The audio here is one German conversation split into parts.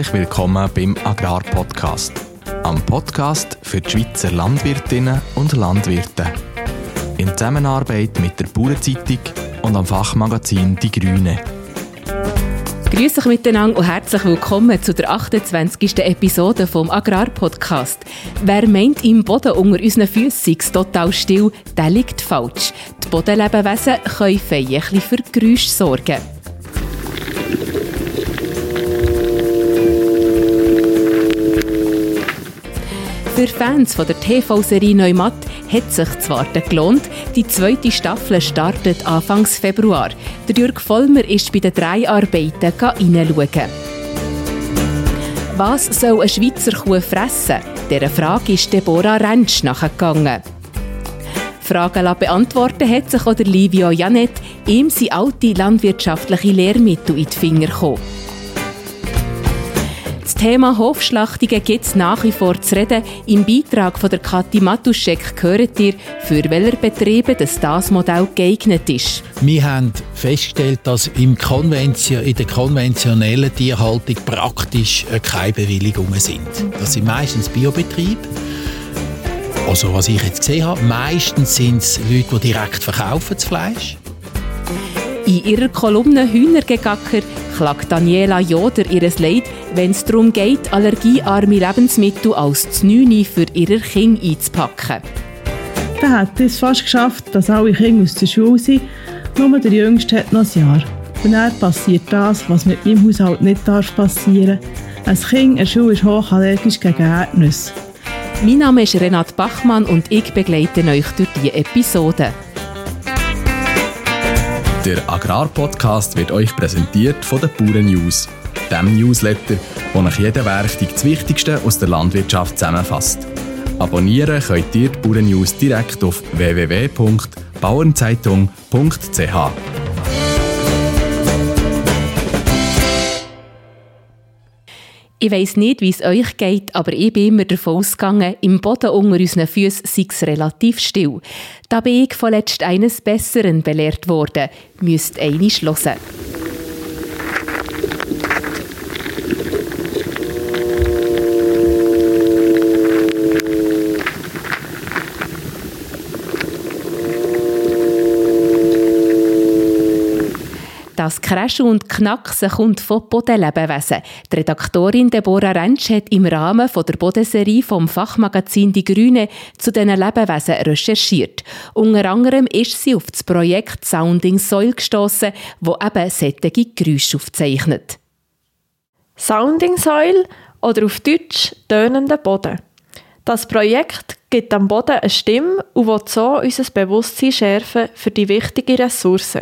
Herzlich willkommen beim Agrarpodcast. Am Podcast für die Schweizer Landwirtinnen und Landwirte. In Zusammenarbeit mit der Bauernzeitung und am Fachmagazin Die Grüne. Grüß euch miteinander und herzlich willkommen zu der 28. Episode vom Agrarpodcast. Wer meint, im Boden unter unseren Füßen sei total still, der liegt falsch. Die Bodenlebewesen können fein für Geräusche sorgen. Für Fans von der TV-Serie Neumatt hat sich das Warten gelohnt. Die zweite Staffel startet Anfang Februar. Der Jürg Vollmer ist bei den drei Arbeiten hineinschauen. Was soll ein Schweizer Kuh fressen? Dieser Frage ist Deborah Rentsch nachgegangen. Fragen beantworten hat sich auch Livio Janet, ihm sind alte landwirtschaftliche Lehrmittel in die Finger gekommen. Thema Hofschlachtungen gibt es nach wie vor zu reden. Im Beitrag von der Kathi Matuschek gehört ihr, für welche Betriebe das, das Modell geeignet ist. Wir haben festgestellt, dass im Konvention, in der konventionellen Tierhaltung praktisch äh, keine Bewilligungen sind. Das sind meistens Biobetriebe. Also was ich jetzt gesehen habe, meistens sind es Leute, die direkt verkaufen das Fleisch. In ihrer Kolumne Hühnergegacker klagt Daniela Joder ihr Leid, wenn es darum geht, allergiearme Lebensmittel als Znüni für ihre Kinder einzupacken. Dann hat es fast geschafft, dass alle Kinder aus der Schule sind. Nur der Jüngste hat noch ein Jahr. Und dann passiert das, was mit meinem Haushalt nicht darf passieren darf. Ein Kind in der Schule ist hochallergisch gegen Erdnüsse. Mein Name ist Renat Bachmann und ich begleite euch durch diese Episode. Der Agrarpodcast wird euch präsentiert von den Bauern News, dem Newsletter, wo nach jedem Werktag das Wichtigste aus der Landwirtschaft zusammenfasst. Abonnieren könnt ihr die Bauern News direkt auf www.bauernzeitung.ch. Ich weiss nicht, wie es euch geht, aber ich bin immer davon ausgegangen, im Boden unter unseren Füßen sei es relativ still. Da bin ich vorletzt eines Besseren belehrt worden. Müsst einisch hören. Das Crashen und Knacksen kommt von Bodenlebewesen. Die Redaktorin Deborah Rentsch hat im Rahmen der Bodenserie vom Fachmagazin Die Grüne zu diesen Lebewesen recherchiert. Unter anderem ist sie auf das Projekt Sounding Soil gestoßen, wo eben solche Geräusche aufzeichnet. Sounding Soil oder auf Deutsch tönender Boden. Das Projekt gibt am Boden eine Stimme und will so unser Bewusstsein schärfen für die wichtige Ressource.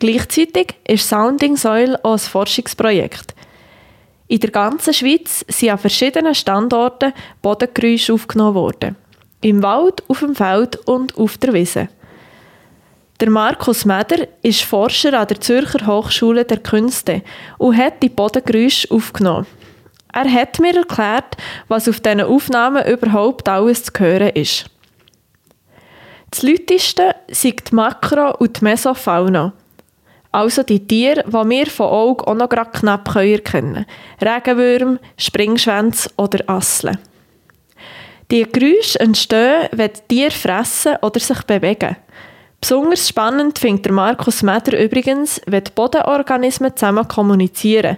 Gleichzeitig ist Sounding Soil auch ein Forschungsprojekt. In der ganzen Schweiz sind an verschiedenen Standorten Bodengeräusche aufgenommen worden. Im Wald, auf dem Feld und auf der Wiese. Der Markus Meder ist Forscher an der Zürcher Hochschule der Künste und hat die Bodengeräusche aufgenommen. Er hat mir erklärt, was auf diesen Aufnahmen überhaupt alles zu hören ist. Das lauteste sind die Makro- und die Mesofauna. Also die Tiere, die wir von Augen auch noch knapp erkennen können. Regenwürmer, Springschwänze oder Asseln. Die Geräusche entstehen, wenn die Tiere fressen oder sich bewegen. Besonders spannend findet Markus Meder übrigens, wenn die Bodenorganismen zusammen kommunizieren.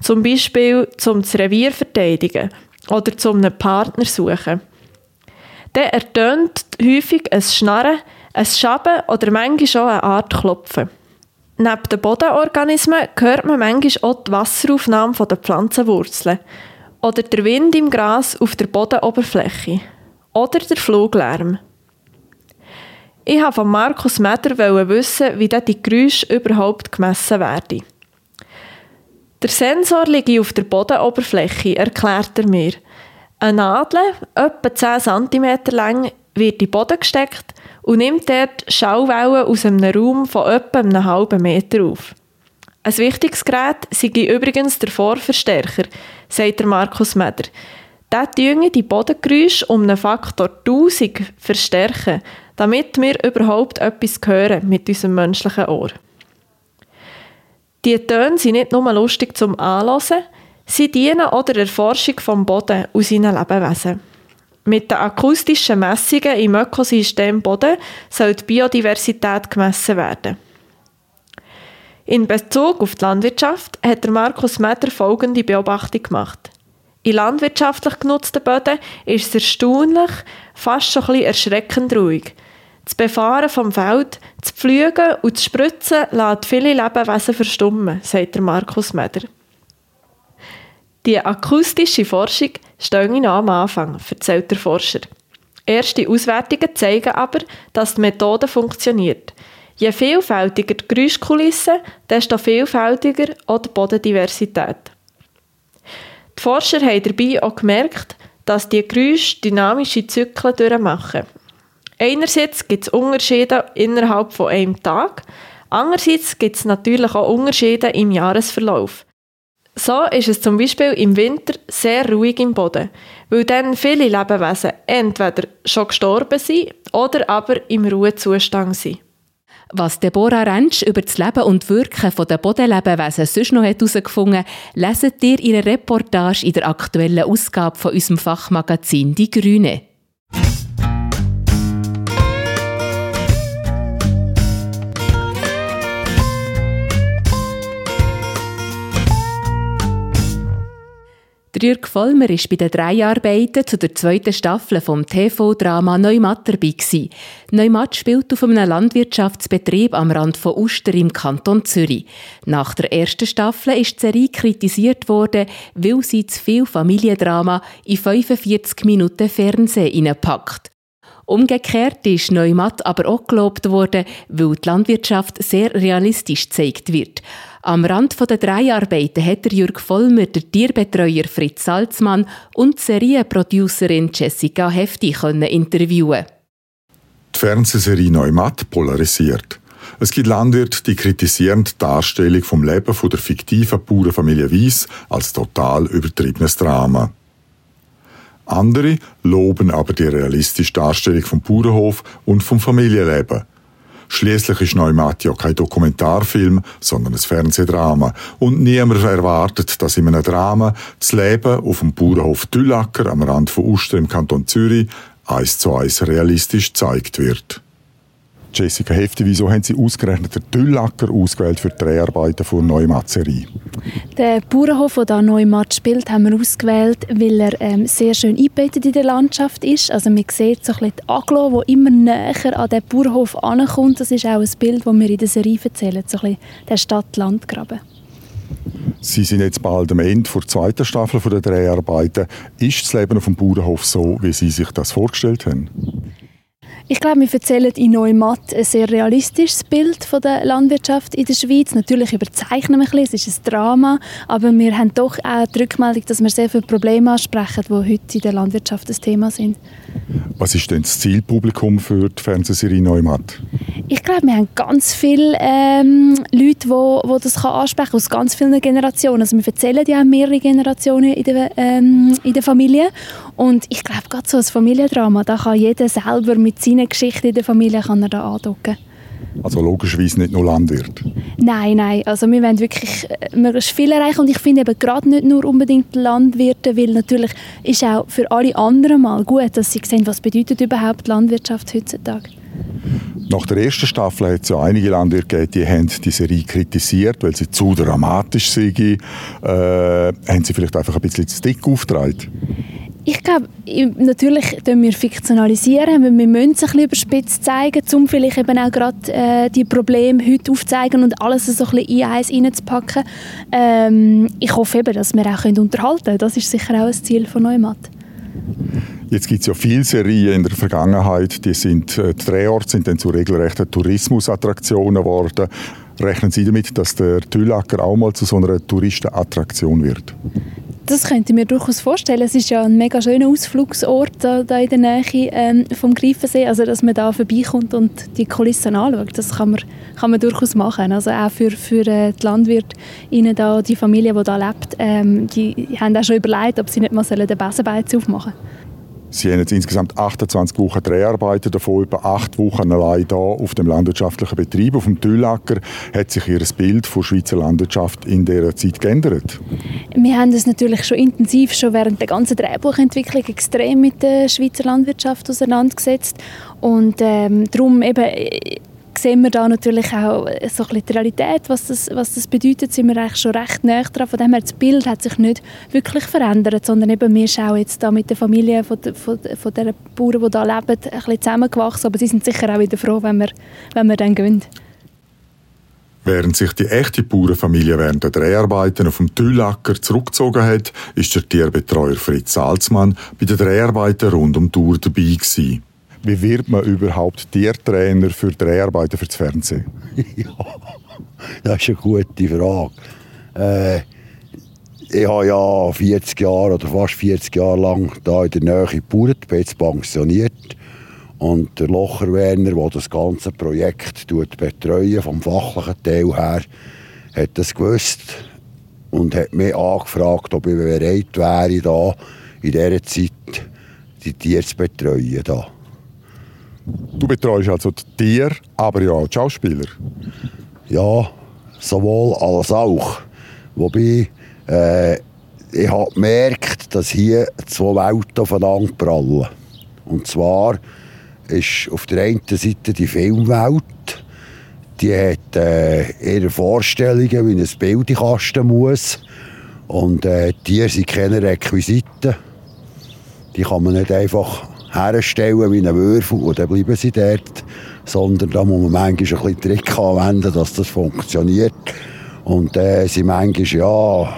Zum Beispiel zum Revier verteidigen oder zum einen Partner suchen. Dann ertönt häufig ein Schnarren, ein Schaben oder manchmal auch eine Art Klopfen. Neben den Bodenorganismen hört man manchmal auch die Wasseraufnahme der Pflanzenwurzeln oder der Wind im Gras auf der Bodenoberfläche oder der Fluglärm. Ich wollte von Markus Meder wissen, wie die Geräusche überhaupt gemessen werden. Der Sensor liegt auf der Bodenoberfläche, erklärt er mir. Eine Nadel, etwa 10 cm lang, wird in den Boden gesteckt und nimmt dort Schallwellen aus einem Raum von etwa einem halben Meter auf. Ein wichtiges Gerät sei übrigens der Vorverstärker, sagt Markus Meder. Der tue die Bodengeräusche um einen Faktor 1000 verstärken, damit wir überhaupt etwas hören mit unserem menschlichen Ohr. Die Töne sind nicht nur lustig zum Anhören, Sie dienen auch der Erforschung vom Boden und seinen Lebewesen. Mit den akustischen Messungen im Ökosystem Boden soll die Biodiversität gemessen werden. In Bezug auf die Landwirtschaft hat Markus Meder folgende Beobachtung gemacht. In landwirtschaftlich genutzten Böden ist es erstaunlich, fast schon ein bisschen erschreckend ruhig. Das Befahren vom Feld, das Pflügen und das Spritzen lässt viele Lebewesen verstummen, sagt Markus Meder. Die akustische Forschung steht noch am Anfang, erzählt der Forscher. Erste Auswertungen zeigen aber, dass die Methode funktioniert. Je vielfältiger die Geräuschkulisse, desto vielfältiger auch die Bodendiversität. Die Forscher haben dabei auch gemerkt, dass die Geräusche dynamische Zyklen durchmachen. Einerseits gibt es Unterschiede innerhalb von einem Tag, andererseits gibt es natürlich auch Unterschiede im Jahresverlauf. So ist es zum Beispiel im Winter sehr ruhig im Boden, weil dann viele Lebewesen entweder schon gestorben sind oder aber im Ruhezustand sind. Was Deborah Rentsch über das Leben und Wirken der Bodenlebewesen sonst noch herausgefunden hat, leset ihr ihre Reportage in der aktuellen Ausgabe von unserem Fachmagazin «Die Grüne». Jürg Vollmer war bei den Dreharbeiten zu der zweiten Staffel vom TV-Drama Neumatt dabei. Neumatt spielt auf einem Landwirtschaftsbetrieb am Rand von Uster im Kanton Zürich. Nach der ersten Staffel ist die Serie kritisiert worden, weil sie zu viel Familiendrama in 45 Minuten Fernsehen packt. Umgekehrt ist Neumatt aber auch gelobt worden, weil die Landwirtschaft sehr realistisch gezeigt wird. Am Rand der Dreharbeiten hat der Jürg Vollmer, der Tierbetreuer Fritz Salzmann und die Serienproducerin Jessica Hefti interviewen. Die Fernsehserie Neumatt polarisiert. Es gibt Landwirte, die kritisieren die Darstellung vom Leben der fiktiven Bauernfamilie Weiss als total übertriebenes Drama. Andere loben aber die realistische Darstellung vom Bauernhof und vom Familienleben. Schließlich ist Neumatt ja kein Dokumentarfilm, sondern ein Fernsehdrama. Und niemand erwartet, dass in einem Drama das Leben auf dem Bauernhof Tüllacker am Rand von Uster im Kanton Zürich eins zu eins realistisch gezeigt wird. Jessica Hefti, wieso haben Sie ausgerechnet den Tüllacker ausgewählt für die Dreharbeiten von Neumatzerie? Den Bauernhof, der hier Neumatt spielt, haben wir ausgewählt, weil er ähm, sehr schön eingebettet in der Landschaft ist. Also man sieht so ein bisschen die Aglo, die immer näher an den Bauernhof ankommt. Das ist auch ein Bild, das wir in der Serie erzählen, so ein bisschen der Stadt-Land-Graben. Sie sind jetzt bald am Ende der zweiten Staffel der Dreharbeiten. Ist das Leben auf dem Bauernhof so, wie Sie sich das vorgestellt haben? Ich glaube, wir erzählen in Neumatt ein sehr realistisches Bild von der Landwirtschaft in der Schweiz. Natürlich überzeichnen wir ein bisschen, es ist ein Drama, aber wir haben doch auch die Rückmeldung, dass wir sehr viele Probleme ansprechen, die heute in der Landwirtschaft ein Thema sind. Was ist denn das Zielpublikum für die Fernsehserie Neumatt? Ich glaube, wir haben ganz viele ähm, Leute, die, die das kann ansprechen aus ganz vielen Generationen. Also wir erzählen ja auch mehrere Generationen in der, ähm, in der Familie. Und ich glaube, gerade so ein Familiendrama, da kann jeder selber mit seinen Geschichten in der Familie kann er da andocken. Also logischerweise nicht nur Landwirt? Nein, nein. Also wir wollen wirklich äh, möglichst viel erreichen und ich finde eben gerade nicht nur unbedingt Landwirte, weil natürlich ist auch für alle anderen mal gut, dass sie sehen, was bedeutet überhaupt Landwirtschaft heutzutage. Nach der ersten Staffel hat es ja einige Landwirte gegeben, die haben die Serie kritisiert, weil sie zu dramatisch sei. Äh, haben sie vielleicht einfach ein bisschen zu dick aufgetragen? Ich glaube, natürlich wir fiktionalisieren, wir müssen es ein bisschen überspitzt zeigen, um vielleicht eben auch gerade äh, die Probleme heute aufzuzeigen und alles so ein bisschen in eins reinzupacken. Ähm, ich hoffe eben, dass wir auch unterhalten können. Das ist sicher auch ein Ziel von Neumatt. Jetzt gibt es ja viele Serien in der Vergangenheit, die sind, äh, die Drehorte sind dann zu regelrechten Tourismusattraktionen geworden. Rechnen Sie damit, dass der Tüllacker auch mal zu so einer Touristenattraktion wird? Das könnte ich mir durchaus vorstellen. Es ist ja ein mega schöner Ausflugsort da, da in der Nähe ähm, vom Greifensee, also dass man da vorbeikommt und die Kulissen anschaut. Das kann man, kann man durchaus machen. Also auch für, für äh, die Landwirte, die Familie, die da lebt, ähm, die haben auch schon überlegt, ob sie nicht mal den Besenbeiz aufmachen sollen. Sie haben jetzt insgesamt 28 Wochen Dreharbeiten, davon über acht Wochen allein hier auf dem landwirtschaftlichen Betrieb. Auf dem Tüllacker hat sich Ihr Bild von Schweizer Landwirtschaft in dieser Zeit geändert? Wir haben das natürlich schon intensiv, schon während der ganzen Drehbuchentwicklung extrem mit der Schweizer Landwirtschaft auseinandergesetzt. Und ähm, darum eben sehen wir da natürlich auch so ein die Realität, was das, was das bedeutet, sind wir eigentlich schon recht nah dran. Von dem her, das Bild hat sich nicht wirklich verändert, sondern eben wir schauen jetzt da mit der Familie von, der, von, von den Bauern, die hier leben, ein bisschen zusammengewachsen, aber sie sind sicher auch wieder froh, wenn wir, wenn wir dann gehen. Während sich die echte Bauernfamilie während der Dreharbeiten auf dem Tüllacker zurückgezogen hat, ist der Tierbetreuer Fritz Salzmann bei den Dreharbeiten rund um die Tour dabei gewesen. Wie wird man überhaupt Tiertrainer für Dreharbeiten für das Fernsehen? ja, das ist eine gute Frage. Äh, ich habe ja 40 Jahre oder fast 40 Jahre lang da in der Nähe gebaut, bin jetzt pensioniert. Und der Locher Werner, der das ganze Projekt betreut, vom fachlichen Teil her, hat das gewusst und hat mich angefragt, ob ich bereit wäre, da in dieser Zeit die Tiere zu betreuen. Da. Du betreust also die Tiere, aber ja auch die Schauspieler. Ja, sowohl als auch. Wobei, äh, ich habe gemerkt, dass hier zwei Welten aufeinander prallen. Und zwar ist auf der einen Seite die Filmwelt, die hat äh, ihre Vorstellungen, wie ein Bild in Kasten muss. Und äh, die sind keine Requisiten. Die kann man nicht einfach herstellen wie einen Würfel und dann bleiben sie dort. Sondern da muss man manchmal ein bisschen Trick anwenden, dass das funktioniert. Und äh, sie manchmal, ja,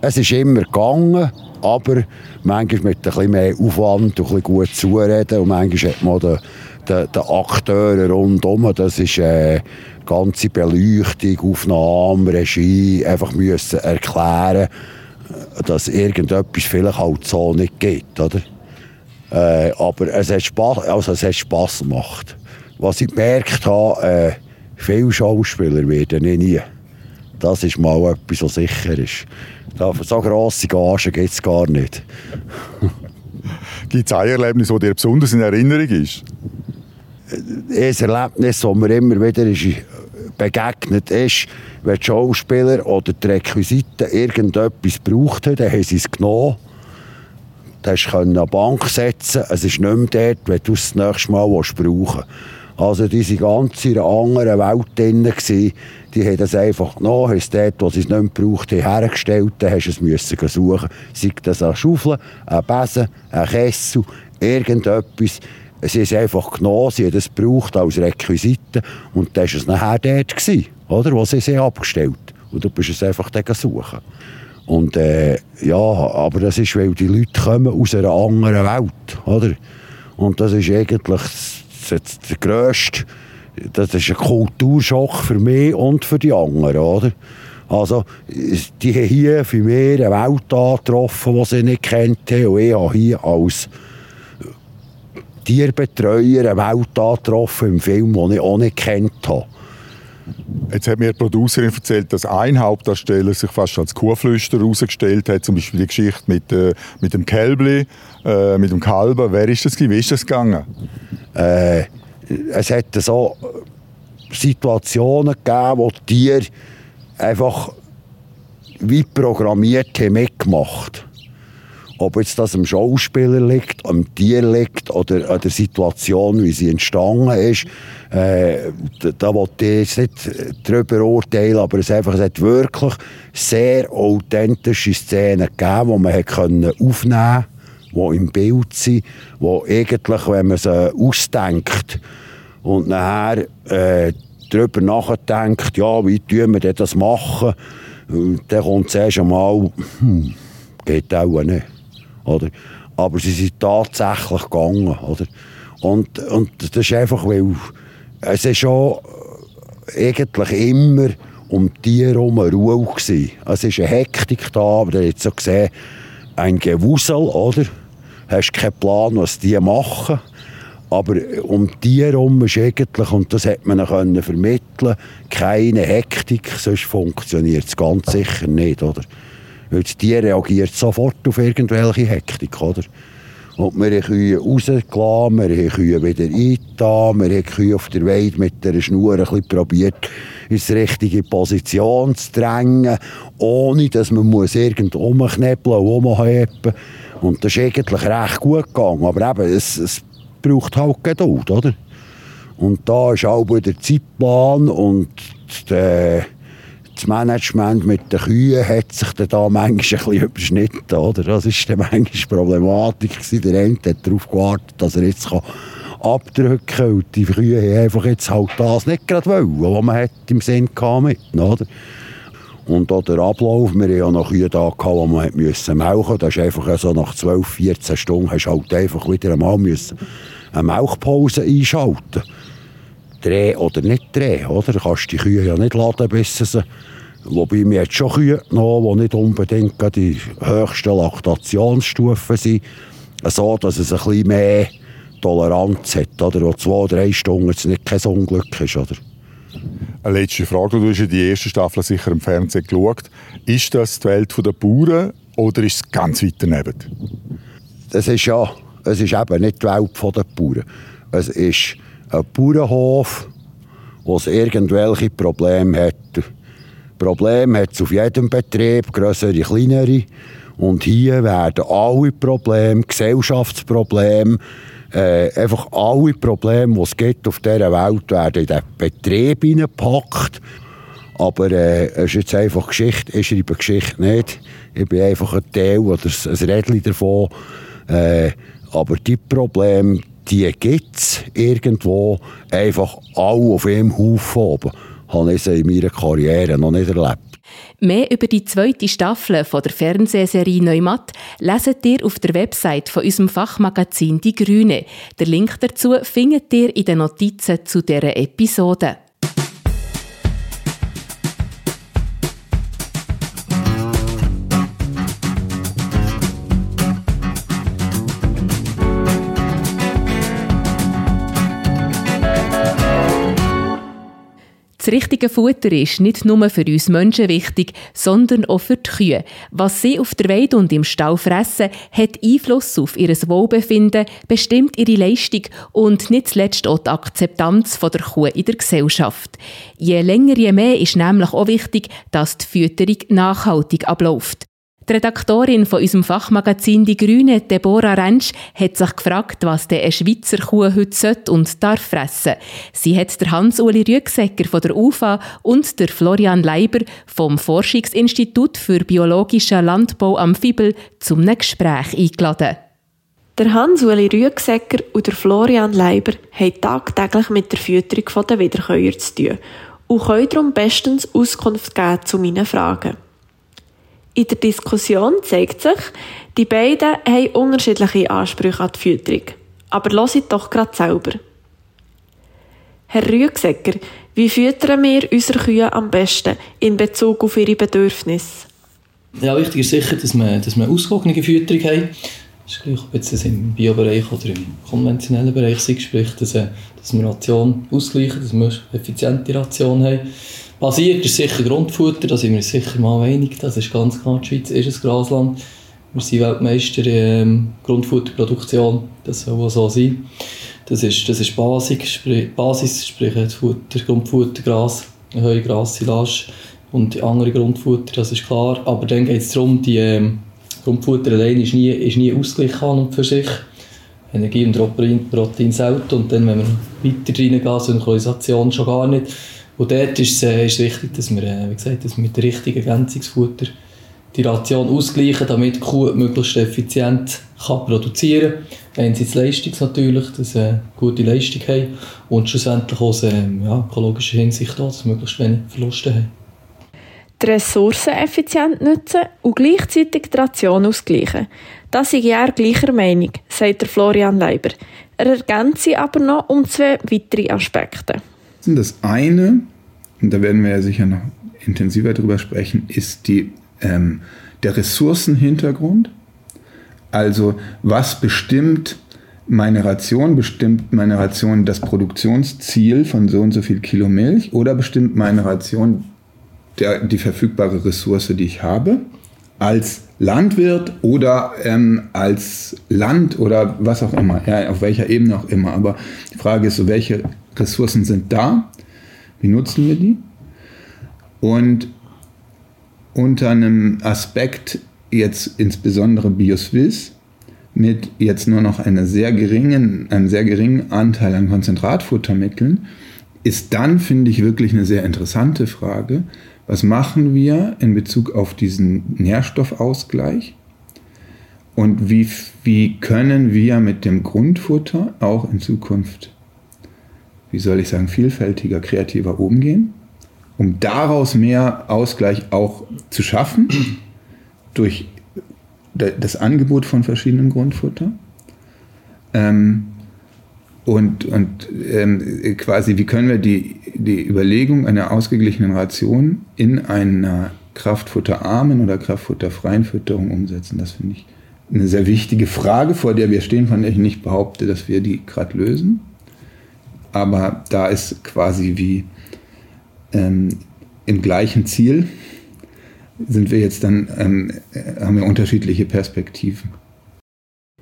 es ist immer gegangen, aber manchmal mit ein bisschen mehr Aufwand und ein bisschen gut zureden und manchmal hat man den, den, den Akteure rundherum, das ist äh, ganze Beleuchtung, Aufnahme, Regie, einfach müssen erklären, dass irgendetwas vielleicht halt so nicht geht, oder? Äh, aber es hat, Spaß, also es hat Spass gemacht. Was ich gemerkt habe, äh, viele Schauspieler werden ich nie. Das ist mal etwas, was sicher ist. So grosse Gagen gibt es gar nicht. gibt es ein Erlebnis, das dir besonders in Erinnerung ist? Ein Erlebnis, das mir immer wieder ist begegnet ist, wenn die Schauspieler oder die Requisiten irgendetwas gebraucht haben, dann haben sie es genommen Du an die Bank setzen, es ist nicht mehr dort, wenn du es das nächste Mal brauchen willst. Also die waren ganz in einer anderen Welt drin. Die haben das einfach genommen, haben es dort, wo sie es nicht mehr braucht haben, hergestellt, dann hast du es müssen suchen. Sei das eine Schaufel, ein Besen, ein Kessel, irgendetwas. Sie haben es einfach genommen, sie haben es gebraucht als Requisite und dann war es nachher dort, gewesen, oder, wo sie es abgestellt Und du bist es einfach suchen. Und äh, ja, aber das ist, weil die Leute kommen aus einer anderen Welt, oder? Und das ist eigentlich das, das, grösste, das ist ein Kulturschock für mich und für die anderen, oder? Also, die haben hier für mich eine Welt angetroffen, die sie nicht kennt haben. Und ich habe hier als Tierbetreuer eine Welt angetroffen im Film, die ich auch nicht kennt habe. Jetzt hat mir die Producerin erzählt, dass ein Hauptdarsteller sich fast als Kuhflüster herausgestellt hat. Zum Beispiel die Geschichte mit, äh, mit dem Kälbli, äh, mit dem Kalber. Wer ist das? Wie ist das gegangen? Äh, es hat so Situationen gegeben, wo die Tiere einfach wie programmiert haben mitgemacht ob jetzt das am Schauspieler liegt, am Tier liegt oder an der Situation, wie sie entstanden ist, äh, da wollte ich jetzt nicht darüber urteilen, aber es, einfach, es hat wirklich sehr authentische Szenen gegeben, die man hat können aufnehmen konnte, die im Bild sind, die eigentlich, wenn man sie ausdenkt und nachher äh, darüber nachdenkt, ja, wie tun wir das machen, dann kommt zuerst einmal, hm, geht auch nicht. Oder? Aber sie sind tatsächlich gegangen. Oder? Und, und das ist einfach, weil es ist schon eigentlich immer um die herum Ruhe gewesen. Es ist eine Hektik da, aber ihr habt so gesehen, ein Gewusel, oder? Du hast keinen Plan, was die machen. Aber um die herum ist eigentlich, und das hat man können vermitteln, keine Hektik, sonst funktioniert es ganz sicher nicht, oder? Weil das reagiert sofort auf irgendwelche Hektik, oder? Und wir haben Kühe rausgelassen, wir haben Kühe wieder eingetan, wir haben Kühe auf der Weide mit der Schnur ein bisschen probiert, in die richtige Position zu drängen, ohne dass man muss irgendwo rumknebeln und rumheben Und das ist eigentlich recht gut gegangen. Aber eben, es, es braucht halt Geduld, oder? Und da ist auch der Zeitplan und der das Management mit den Kühen hat sich da manchmal ein bisschen überschnitten. Oder? Das war dann manchmal Problematik. Der eine hat darauf gewartet, dass er jetzt abdrücken kann. Und die Kühe haben einfach jetzt halt das nicht gerade wollen, was man hat im Sinn hatte. Oder? Und auch der Ablauf, wir hatten ja noch Kühe da, die man müssen melken Das ist einfach so nach 12, 14 Stunden hast du halt einfach wieder einmal müssen eine Melkpause einschalten drehen oder nicht drehen. Oder? Du kannst die Kühe ja nicht laden, bis sie Wobei wir jetzt schon Kühe genommen, die nicht unbedingt die höchsten Laktationsstufen sind, so dass es ein bisschen mehr Toleranz hat, oder? wo zwei, drei Stunden jetzt nicht kein Unglück ist. Oder? Eine letzte Frage, du hast ja die erste Staffel sicher im Fernsehen geschaut. Ist das die Welt der Bauern oder ist es ganz weit daneben? Das ist ja, es ist eben nicht die Welt der Bauern. Es ist ein Bauernhof, der irgendwelche Probleme hat. Probleme hat es auf jedem Betrieb, größere, kleinere. Und hier werden alle Probleme, Gesellschaftsprobleme, äh, einfach alle Probleme, die es auf dieser Welt, werden in den Betrieb hineingepackt. Aber äh, es ist jetzt einfach Geschichte. Ich schreibe Geschichte nicht. Ich bin einfach ein Teil oder ein Rädchen davon. Äh, aber die Probleme, die gibt es irgendwo einfach alle auf einem Haufen oben. Habe ich in meiner Karriere noch nicht erlebt. Mehr über die zweite Staffel von der Fernsehserie Neumatt leset ihr auf der Website von unserem Fachmagazin Die Grüne. Der Link dazu findet ihr in den Notizen zu dieser Episode. Das richtige Futter ist nicht nur für uns Menschen wichtig, sondern auch für die Kühe. Was sie auf der Weide und im Stall fressen, hat Einfluss auf ihr Wohlbefinden, bestimmt ihre Leistung und nicht zuletzt auch die Akzeptanz der Kuh in der Gesellschaft. Je länger, je mehr ist nämlich auch wichtig, dass die Fütterung nachhaltig abläuft. Die Redaktorin von unserem Fachmagazin Die Grüne, Deborah Rentsch, hat sich gefragt, was der Schweizer Kuh heute sollte und darf fressen. Sie hat der Hans-Uli Rüegsecker von der UFA und der Florian Leiber vom Forschungsinstitut für biologischen Landbau am Fibel zum Gespräch eingeladen. Der Hans-Uli Rüegsecker und der Florian Leiber haben tagtäglich mit der Fütterung der Wiederkäuer zu tun und können darum bestens Auskunft geben zu meinen Fragen. In der Diskussion zeigt sich, die beiden haben unterschiedliche Ansprüche an die Fütterung. Aber hört doch gerade selber. Herr Rüegsecker, wie füttern wir unsere Kühe am besten in Bezug auf ihre Bedürfnisse? Ja, wichtig ist sicher, dass wir, dass wir ausgewogene Fütterung haben. Das ist gleich, ob es im Biobereich oder im konventionellen Bereich ist, sprich, dass, äh, dass wir Ration ausgleichen, dass wir effiziente Ration haben. Basiert ist sicher Grundfutter, da sind wir sicher mal einig. Das ist ganz klar, die Schweiz ist ein Grasland. Wir sind Weltmeister in ähm, Grundfutterproduktion, das soll auch so sein. Das ist, das ist Basis, sprich, Basis, sprich Futter, Grundfutter, Gras, Heu, Gras, Silage und andere Grundfutter, das ist klar. Aber dann geht es darum, die ähm, Grundfutter allein ist nie, ist nie und für sich. Energie und Protein, Protein selten und dann, wenn wir weiter reingehen, Synchronisation schon gar nicht. Und dort ist es, äh, wichtig, dass wir, äh, wie gesagt, dass wir mit dem richtigen Ergänzungsfutter die Ration ausgleichen, damit die Kuh möglichst effizient kann produzieren kann. Einerseits Leistung natürlich, dass sie eine gute Leistung haben und schlussendlich aus ähm, ja, ökologischer Hinsicht auch, dass sie möglichst wenig Verluste haben. Die Ressourcen effizient nutzen und gleichzeitig die Ration ausgleichen. Das ist ja gleicher Meinung, sagt Florian Leiber. Er ergänzt sie aber noch um zwei weitere Aspekte. Das eine, und da werden wir ja sicher noch intensiver drüber sprechen, ist die, ähm, der Ressourcenhintergrund. Also was bestimmt meine Ration? Bestimmt meine Ration das Produktionsziel von so und so viel Kilo Milch oder bestimmt meine Ration der, die verfügbare Ressource, die ich habe, als Landwirt oder ähm, als Land oder was auch immer, ja, auf welcher Ebene auch immer. Aber die Frage ist so, welche Ressourcen sind da? Wie nutzen wir die? Und unter einem Aspekt jetzt insbesondere Bioswiss mit jetzt nur noch einer sehr geringen, einem sehr geringen Anteil an Konzentratfuttermitteln, ist dann, finde ich, wirklich eine sehr interessante Frage. Was machen wir in Bezug auf diesen Nährstoffausgleich? Und wie, wie können wir mit dem Grundfutter auch in Zukunft, wie soll ich sagen, vielfältiger, kreativer umgehen, um daraus mehr Ausgleich auch zu schaffen durch das Angebot von verschiedenen Grundfutter? Ähm, und, und ähm, quasi, wie können wir die, die Überlegung einer ausgeglichenen Ration in einer kraftfutterarmen oder kraftfutterfreien Fütterung umsetzen? Das finde ich eine sehr wichtige Frage, vor der wir stehen, von der ich nicht behaupte, dass wir die gerade lösen. Aber da ist quasi wie ähm, im gleichen Ziel sind wir jetzt dann, ähm, haben wir unterschiedliche Perspektiven.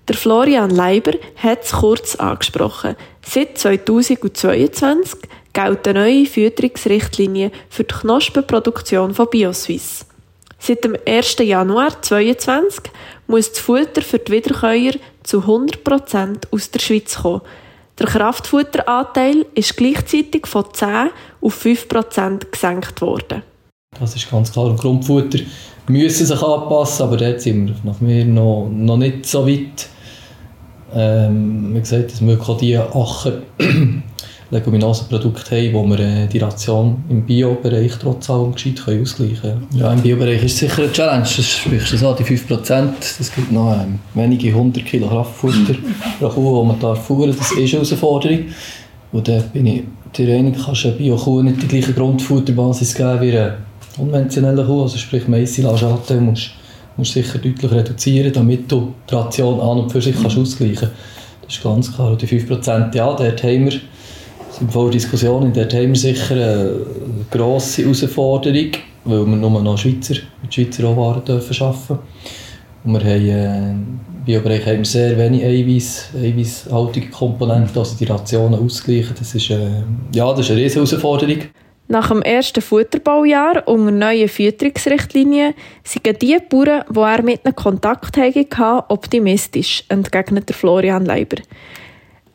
Der Florian Leiber hat es kurz angesprochen. Seit 2022 gelten neue Fütterungsrichtlinien für die Knospenproduktion von Bioswiss. Seit dem 1. Januar 2022 muss das Futter für die Wiederkäuer zu 100% aus der Schweiz kommen. Der Kraftfutteranteil ist gleichzeitig von 10 auf 5% gesenkt worden. Das ist ganz klar. Und Grundfutter müssen sich anpassen, aber dort sind wir nach mir noch, noch nicht so weit. Ähm, wie gesagt, es mögen auch die Acher Leguminosenprodukte haben, wo wir äh, die Ration im Bio-Bereich trotz allem gescheit können ausgleichen können. Ja, im Bio-Bereich ist es sicher eine Challenge. Das sprichst du so, die 5%, das gibt noch ähm, wenige 100 Kilo Kraftfutter pro Kuh, die man darf fuhren Das ist eine Herausforderung. Und da bin ich der Meinung, kannst du Bio-Kuh nicht die gleiche Grundfutterbasis geben wie eine konventionelle Kuh, also sprich Maissilageanteil musst musst sicher deutlich reduzieren, damit du die Ration an und für sich kannst ausgleichen kannst. Das ist ganz klar. Und die 5% ja, dort haben wir, sind vor Diskussionen, dort haben wir sicher eine grosse Herausforderung, weil wir nur noch Schweizer, mit Schweizer Rohwaren dürfen arbeiten Und wir haben äh, im Biobereich haben wir sehr wenig Eiweiß, eiweißhaltige Komponenten, also die Rationen ausgleichen. Das ist, äh, ja, das ist eine riesige Herausforderung. Nach dem ersten Futterbaujahr unter neuen Fütterungsrichtlinien sind die Bauern, die er mit ihnen Kontakt hatte, optimistisch, entgegnet Florian Leiber.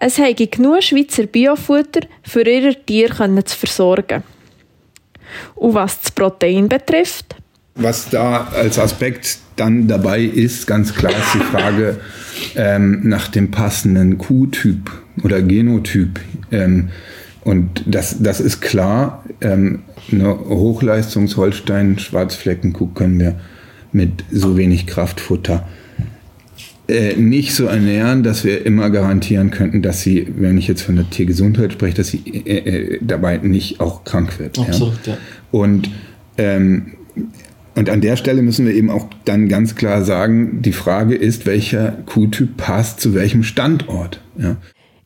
Es habe genug Schweizer Biofutter für ihre Tiere zu versorgen. Und was das Protein betrifft? Was da als Aspekt dann dabei ist, ganz klar ist die Frage ähm, nach dem passenden Kuhtyp oder Genotyp. Ähm, und das, das ist klar, ähm, eine Hochleistungs-Holstein-Schwarzfleckenkuh können wir mit so wenig Kraftfutter äh, nicht so ernähren, dass wir immer garantieren könnten, dass sie, wenn ich jetzt von der Tiergesundheit spreche, dass sie äh, äh, dabei nicht auch krank wird. Absolut, ja. ja. Und, ähm, und an der Stelle müssen wir eben auch dann ganz klar sagen, die Frage ist, welcher Kuhtyp passt zu welchem Standort. Ja.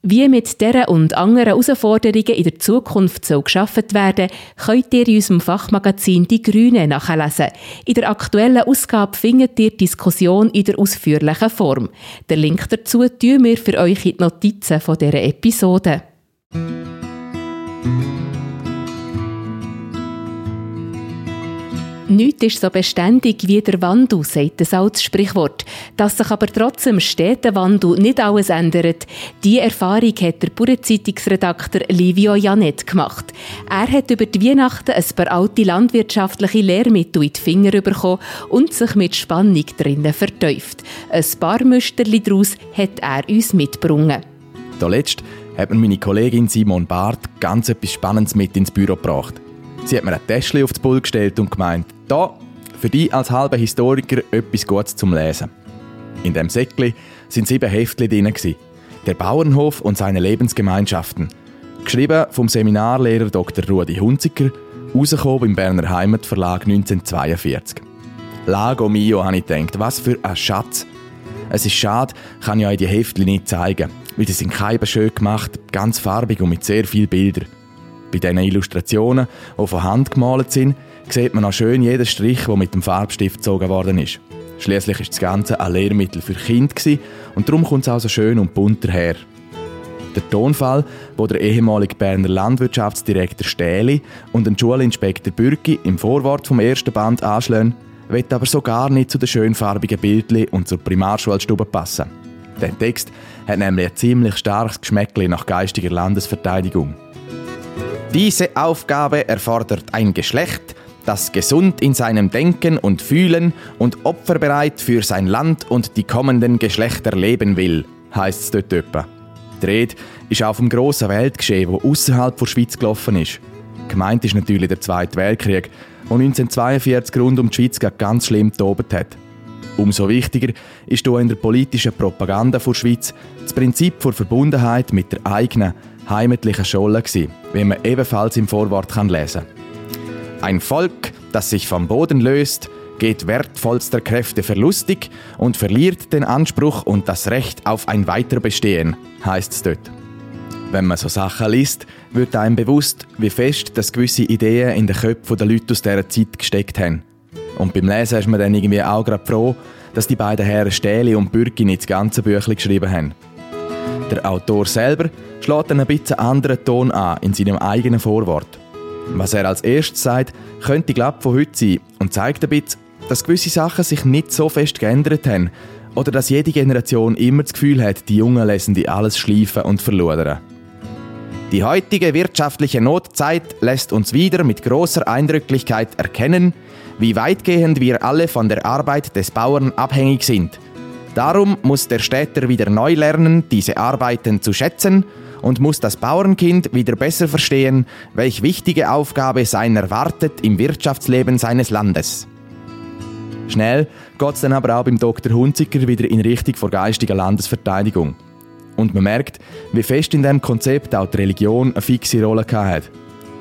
Wie mit dieser und anderen Herausforderungen in der Zukunft so geschaffen werden, könnt ihr in unserem Fachmagazin «Die Grüne» nachlesen. In der aktuellen Ausgabe findet ihr die Diskussion in der ausführlichen Form. Den Link dazu tun wir für euch in die Notizen dieser Episode. Nichts ist so beständig wie der Wandel, sagt das altes Sprichwort. Dass sich aber trotzdem stete Wandel nicht alles ändert, die Erfahrung hat der Bauernzeitungsredakteur Livio Janet gemacht. Er hat über die Weihnachten ein paar alte landwirtschaftliche Lehrmittel in die Finger bekommen und sich mit Spannung drinnen vertäuft. Ein paar Müsterli daraus hat er uns mitgebracht. Da letzt hat mir meine Kollegin Simon Barth ganz etwas Spannendes mit ins Büro gebracht. Sie hat mir ein Täschchen aufs Pult gestellt und gemeint, da, für dich als halber Historiker etwas Gutes zum Lesen. In dem Säckli sind sieben Heftchen drin. Der Bauernhof und seine Lebensgemeinschaften. Geschrieben vom Seminarlehrer Dr. Rudi Hunziker, rausgekommen im Berner Heimatverlag 1942. Lago mio, habe ich gedacht, was für ein Schatz. Es ist schade, kann ich euch die Heftchen nicht zeigen, weil sie sind keine schön gemacht, ganz farbig und mit sehr vielen Bildern. Bei diesen Illustrationen, die von Hand gemalt sind, sieht man auch schön jeden Strich, der mit dem Farbstift gezogen worden ist. Schließlich ist das Ganze ein Lehrmittel für Kinder und darum kommt es auch so schön und bunt daher. Der Tonfall, wo der ehemalige Berner Landwirtschaftsdirektor Stähli und ein Schulinspektor Bürki im Vorwort vom ersten Band anschlagen, wird aber so gar nicht zu den schönfarbigen Bildchen und zur Primarschulstube passen. Der Text hat nämlich ein ziemlich starkes Geschmäckchen nach geistiger Landesverteidigung. Diese Aufgabe erfordert ein Geschlecht, das gesund in seinem Denken und Fühlen und opferbereit für sein Land und die kommenden Geschlechter leben will, heißt es dort etwa. Die Rede ist auf dem grossen Weltgeschehen, wo außerhalb der Schweiz gelaufen ist. Gemeint ist natürlich der Zweite Weltkrieg, der 1942 rund um die Schweiz ganz schlimm tobt hat. Umso wichtiger ist hier in der politischen Propaganda der Schweiz das Prinzip der Verbundenheit mit der eigenen, heimatlichen Scholle wie man ebenfalls im Vorwort kann lesen Ein Volk, das sich vom Boden löst, geht wertvollster Kräfte verlustig und verliert den Anspruch und das Recht auf ein Weiterbestehen, heißt es dort. Wenn man so Sachen liest, wird einem bewusst, wie fest dass gewisse Ideen in den Köpfen der Leute aus dieser Zeit gesteckt haben. Und beim Lesen ist man dann irgendwie auch gerade froh, dass die beiden Herren Stähli und Bürki nicht das ganze Büchlein geschrieben haben. Der Autor selber schlägt einen bisschen anderen Ton an in seinem eigenen Vorwort. Was er als erstes sagt, könnte glaub von heute sein und zeigt ein bisschen, dass gewisse Sachen sich nicht so fest geändert haben oder dass jede Generation immer das Gefühl hat, die Jungen lesen die alles schleifen und verludern. Die heutige wirtschaftliche Notzeit lässt uns wieder mit großer Eindrücklichkeit erkennen, wie weitgehend wir alle von der Arbeit des Bauern abhängig sind. Darum muss der Städter wieder neu lernen, diese Arbeiten zu schätzen und muss das Bauernkind wieder besser verstehen, welch wichtige Aufgabe seiner wartet im Wirtschaftsleben seines Landes. Schnell geht es dann aber auch beim Dr. Hunziker wieder in Richtung vor geistiger Landesverteidigung. Und man merkt, wie fest in diesem Konzept auch die Religion eine fixe Rolle hat.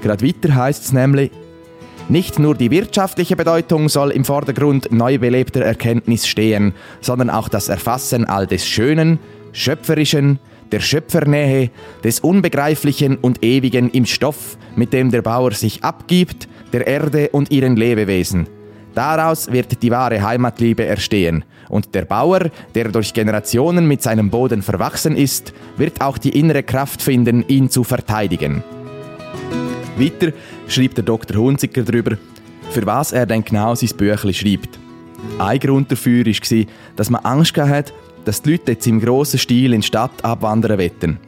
Gerade weiter heißt es nämlich, nicht nur die wirtschaftliche Bedeutung soll im Vordergrund neu belebter Erkenntnis stehen, sondern auch das Erfassen all des Schönen, Schöpferischen, der Schöpfernähe, des Unbegreiflichen und Ewigen im Stoff, mit dem der Bauer sich abgibt, der Erde und ihren Lebewesen. Daraus wird die wahre Heimatliebe erstehen. Und der Bauer, der durch Generationen mit seinem Boden verwachsen ist, wird auch die innere Kraft finden, ihn zu verteidigen. Weiter schreibt der Dr. Hunziker darüber, für was er denn genau sein Büchlein schreibt. Ein Grund dafür war, dass man Angst hatte, dass die Leute jetzt im grossen Stil in die Stadt abwandern wetten.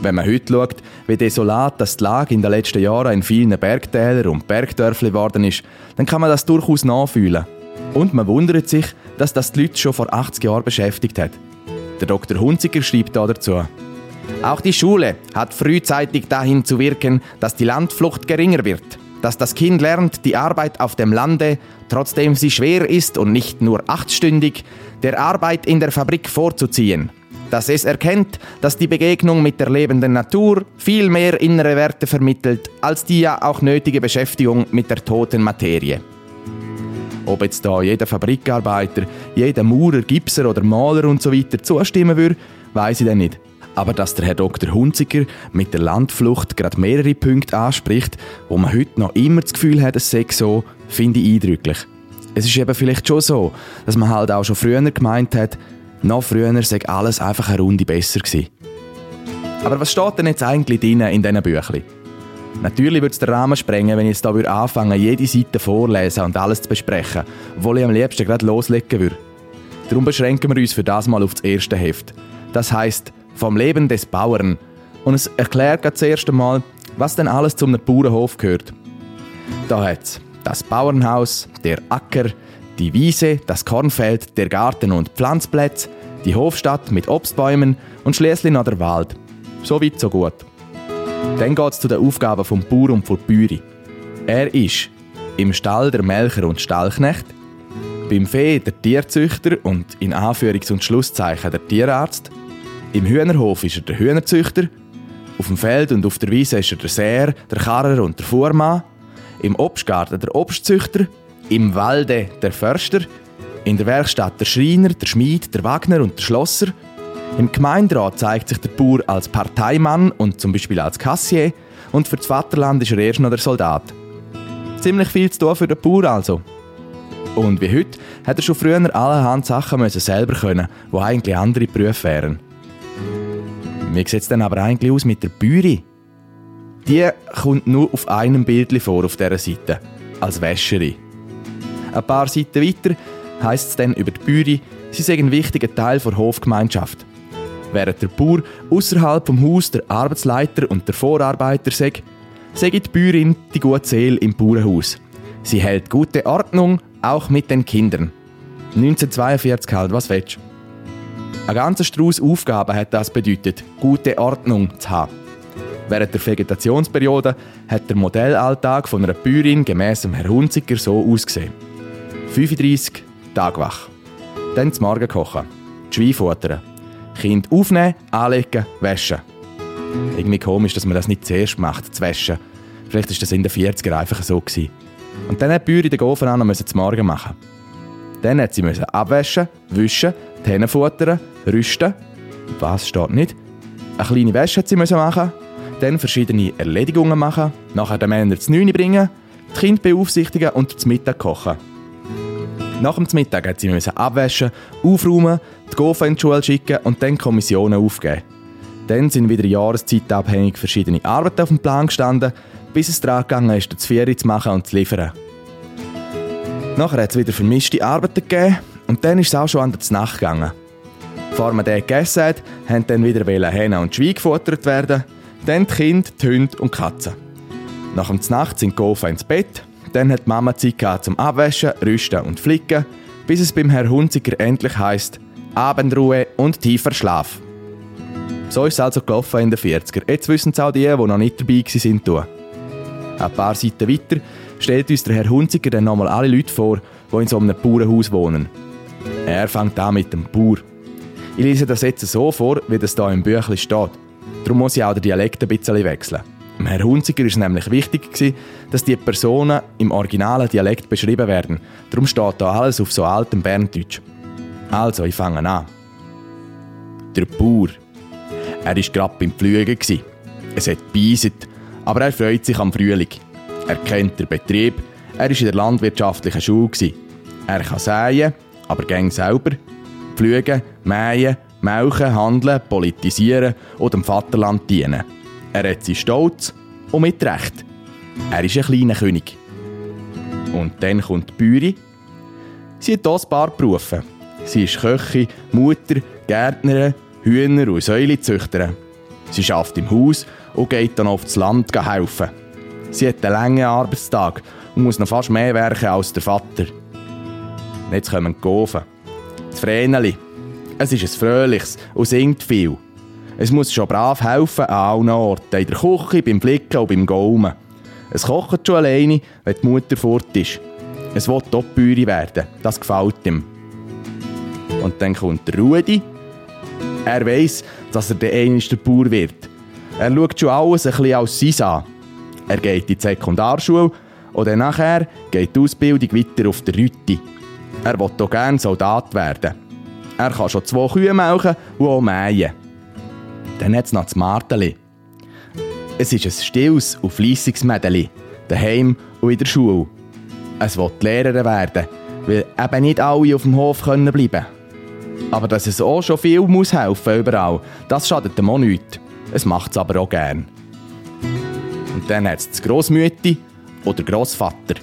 Wenn man heute schaut, wie desolat das die Lage in den letzten Jahren in vielen Bergtälern und Bergdörfern geworden ist, dann kann man das durchaus nachfühlen. Und man wundert sich, dass das die Leute schon vor 80 Jahren beschäftigt hat. Der Dr. Hunziker schreibt da dazu. Auch die Schule hat frühzeitig dahin zu wirken, dass die Landflucht geringer wird, dass das Kind lernt, die Arbeit auf dem Lande, trotzdem sie schwer ist und nicht nur achtstündig, der Arbeit in der Fabrik vorzuziehen dass es erkennt, dass die Begegnung mit der lebenden Natur viel mehr innere Werte vermittelt, als die ja auch nötige Beschäftigung mit der toten Materie. Ob jetzt da jeder Fabrikarbeiter, jeder Maurer, Gipser oder Maler und so weiter zustimmen würde, weiß ich dann nicht. Aber dass der Herr Dr. Hunziker mit der Landflucht gerade mehrere Punkte anspricht, wo man heute noch immer das Gefühl hat, es sei so, finde ich eindrücklich. Es ist eben vielleicht schon so, dass man halt auch schon früher gemeint hat, noch früher sei alles einfach eine Runde besser gewesen. Aber was steht denn jetzt eigentlich drin in diesen Büchlein? Natürlich würde es den Rahmen sprengen, wenn ich jetzt hier anfangen jede Seite vorlesen und alles zu besprechen, obwohl ich am liebsten gerade loslegen würde. Darum beschränken wir uns für das mal auf das erste Heft. Das heißt vom Leben des Bauern. Und es erklärt das erste Mal, was denn alles zum Bauernhof gehört. Da hat's das Bauernhaus, der Acker, die Wiese, das Kornfeld, der Garten und Pflanzplätze, die Hofstadt mit Obstbäumen und schließlich noch der Wald. So weit, so gut. Dann geht es zu den Aufgaben vom Bauer und von Bäuerin. Er ist im Stall der Melcher und Stallknecht, beim Vieh der Tierzüchter und in Anführungs- und Schlusszeichen der Tierarzt, im Hühnerhof ist er der Hühnerzüchter, auf dem Feld und auf der Wiese ist er der Seher, der Karrer und der Fuhrmann, im Obstgarten der Obstzüchter im Walde der Förster, in der Werkstatt der Schreiner, der Schmied, der Wagner und der Schlosser. Im Gemeinderat zeigt sich der Bauer als Parteimann und zum Beispiel als Kassier und für das Vaterland ist er erst noch der Soldat. Ziemlich viel zu tun für den Bauer also. Und wie heute hat er schon früher allerhand Sachen selber können, wo eigentlich andere Berufe wären. Wie sieht es denn aber eigentlich aus mit der Büri? Die kommt nur auf einem Bild vor auf dieser Seite, als Wäscherin. Ein paar Seiten weiter heisst es dann über die Büri, sie sei ein wichtiger Teil der Hofgemeinschaft. Während der Bauer außerhalb vom Haus der Arbeitsleiter und der Vorarbeiter sei, sei die Bäuerin die gute Seele im Bauernhaus. Sie hält gute Ordnung, auch mit den Kindern. 1942 halt, was willst du? Ein ganzer Strauß Aufgaben hat das bedeutet, gute Ordnung zu haben. Während der Vegetationsperiode hat der Modellalltag von einer Bäuerin gemäss Herr Hunziker so ausgesehen. 35 Tage wach. Dann zum Morgen kochen. Die Schweine futtern. Kind aufnehmen, anlegen, waschen. Irgendwie komisch, dass man das nicht zuerst macht, zu waschen. Vielleicht war das in den 40er einfach so. Gewesen. Und dann hat die Bäuerin den Ofen an und musste zum Morgen machen. Dann hat sie müssen abwaschen, wischen, die Hände futtern, rüsten. Was steht nicht? Eine kleine Wäsche hat sie müssen machen, dann verschiedene Erledigungen machen, nachher den Männern zu Neune bringen, die Kinder beaufsichtigen und zum Mittag kochen. Nach dem Mittag hat sie müssen abwaschen, aufräumen, die Gofen in die Schule schicken und dann Kommissionen aufgeben. Dann sind wieder jahreszeitabhängig verschiedene Arbeiten auf dem Plan gestanden, bis es daran gegangen ist, das Ferien zu machen und zu liefern. Nachher hat es wieder vermischte Arbeiten gegeben und dann ist es auch schon an der Nacht gegangen. Bevor man den gegessen hat, haben dann wieder Hähne und Schweine gefuttert werden, dann die Kinder, die Hunde und Katzen. Nach dem Nacht sind Gofen ins Bett, dann hat die Mama Zeit gehabt zum Abwaschen, Rüsten und Flicken, bis es beim Herrn Hunziker endlich heisst, Abendruhe und tiefer Schlaf. So ist es also gelaufen in den 40er. Jetzt wissen es auch die, die noch nicht dabei waren. Ein paar Seiten weiter stellt uns der Herr Hunziker dann nochmal alle Leute vor, die in so einem Bauernhaus wohnen. Er fängt an mit dem Bauer. Ich lese das jetzt so vor, wie das hier im Büchlein steht. Darum muss ich auch den Dialekt ein bisschen wechseln. Dem Herr Hunziker ist nämlich wichtig, dass die Personen im originalen Dialekt beschrieben werden. Darum steht da alles auf so altem Berndeutsch. Also, ich fange an. Der Bauer. Er war gerade beim Pflügen. Es hat beiset, aber er freut sich am Frühling. Er kennt den Betrieb, er war in der landwirtschaftlichen Schule. Er kann säen, aber gäng selber. Pflügen, mähen, melken, handeln, politisieren und dem Vaterland dienen. Er hat seinen Stolz und mit Recht. Er ist ein kleiner König. Und dann kommt die Bäuerin. Sie hat hier ein paar Berufe. Sie ist Köchin, Mutter, Gärtnerin, Hühner und Säulezüchterin. Sie arbeitet im Haus und geht dann auf das Land helfen. Sie hat einen langen Arbeitstag und muss noch fast mehr werken als der Vater. Und jetzt kommen die Gofen. Das Vreneli. Es ist ein fröhliches und singt viel. Es muss schon brav helfen an allen Orten. In der Küche, beim Flicken und beim Gaumen. Es kocht schon alleine, wenn die Mutter fort ist. Es will Top-Bäuerin werden. Das gefällt ihm. Und dann kommt Rudi. Er weiss, dass er der einigste Bauer wird. Er schaut schon alles ein bisschen als sein an. Er geht in die Sekundarschule und dann nachher geht die Ausbildung weiter auf der Rüti. Er will auch gerne Soldat werden. Er kann schon zwei Kühe melken und auch mähen. Dann hat es noch das Marteli. Es ist ein stilles und fleissiges Mädeli, daheim und in der Schule. Es will Lehrerin werden, weil eben nicht alle auf dem Hof können bleiben Aber dass es auch schon viel muss helfen überall, das schadet dem auch nicht. Es macht es aber auch gern. Und dann hat es die Grossmütti oder Grossvater.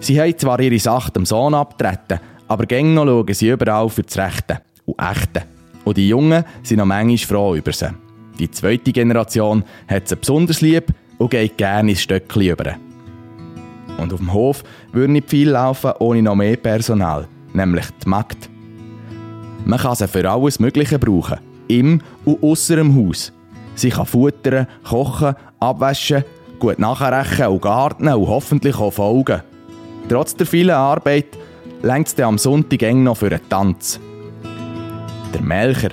Sie haben zwar ihre Sachen dem Sohn abtreten, aber gäng schauen sie überall für das Rechte und Echte. Und die Jungen sind noch manchmal froh über sie. Die zweite Generation hat sie besonders lieb und geht gerne ins Stöckchen über. Und auf dem Hof würde nicht viel laufen ohne noch mehr Personal, nämlich die Magd. Man kann sie für alles Mögliche brauchen, im und ausser dem Haus. Sie kann futtern, kochen, abwaschen, gut nachrechnen und garten und hoffentlich auch folgen. Trotz der vielen Arbeit längt es am Sonntag eng noch für einen Tanz. Der Melcher.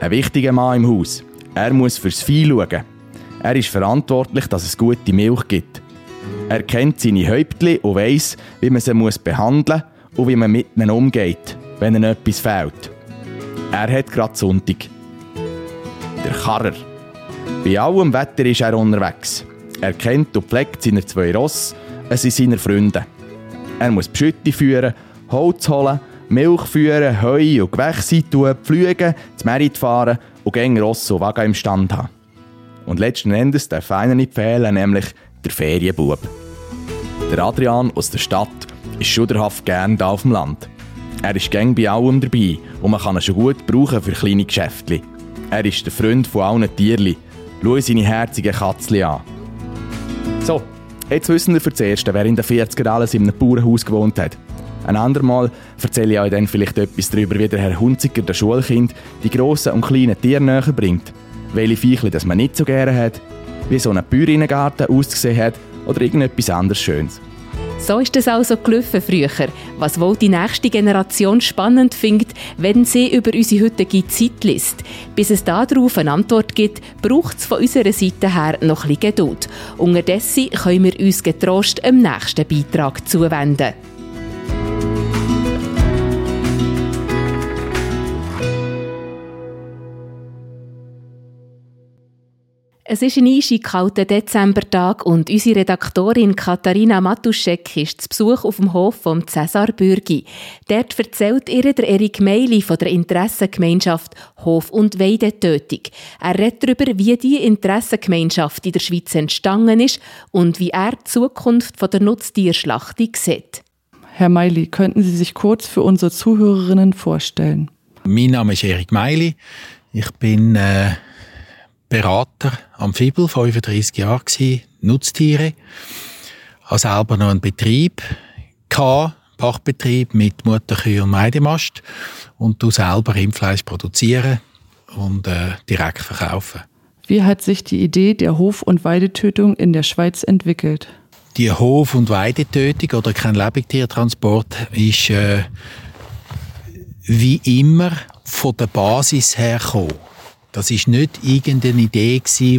Ein wichtiger Mann im Haus. Er muss fürs Vieh schauen. Er ist verantwortlich, dass es gute Milch gibt. Er kennt seine Häuptli und weiss, wie man sie behandeln muss und wie man mit ihnen umgeht, wenn ihnen etwas fehlt. Er hat gerade Sonntag. Der Karrer. Bei allem Wetter ist er unterwegs. Er kennt und pflegt seine zwei Ross, es sind seine Freunde. Er muss die Schütte führen, Holz holen, Milch führen, Heu und Gewächse tun, pflügen, das Merit fahren und gegen Ross und Wagen im Stand haben. Und letzten Endes darf einer nicht fehlen, nämlich der Ferienbub. Der Adrian aus der Stadt ist schuderhaft gern da auf dem Land. Er ist gern bei allem dabei und man kann ihn schon gut brauchen für kleine Geschäfte. Er ist der Freund von allen Tierli. Schau seine herzigen Katzli an. So, jetzt wissen wir für das Erste, wer in den 40er alles in einem Bauernhaus gewohnt hat. Ein andermal erzähle ich euch dann vielleicht etwas darüber, wie der Herr Hunziker der Schulkind die grossen und kleinen Tiere näher bringt. Welche Viecher das man nicht so gerne hat, wie so ein Bäuerinnengarten ausgesehen hat oder irgendetwas anderes Schönes. So ist es also gelaufen früher. Was wohl die nächste Generation spannend findet, wenn sie über unsere heutige Zeit liest. Bis es darauf eine Antwort gibt, braucht es von unserer Seite her noch ein bisschen Geduld. Unterdessen können wir uns getrost dem nächsten Beitrag zuwenden. Es ist ein einschkalter Dezembertag und unsere Redaktorin Katharina Matuschek ist zu Besuch auf dem Hof von Cäsar Bürgi. Dort erzählt ihr der Erik Meili von der Interessengemeinschaft Hof- und Weidetötung. Er redet darüber, wie die Interessengemeinschaft in der Schweiz entstanden ist und wie er die Zukunft der Nutztierschlachtung sieht. Herr Meili, könnten Sie sich kurz für unsere Zuhörerinnen vorstellen? Mein Name ist Erik Meili. Ich bin äh Berater am Fibel, 35 Jahre gewesen, Nutztiere. Habe selber noch einen Betrieb gehabt, Pachtbetrieb mit Mutterkühe und Meidemast und du selber Rindfleisch produzieren und äh, direkt verkaufen. Wie hat sich die Idee der Hof- und Weidetötung in der Schweiz entwickelt? Die Hof- und Weidetötung oder kein Lebendtiertransport ist äh, wie immer von der Basis her gekommen. Das ist nicht irgendeine Idee die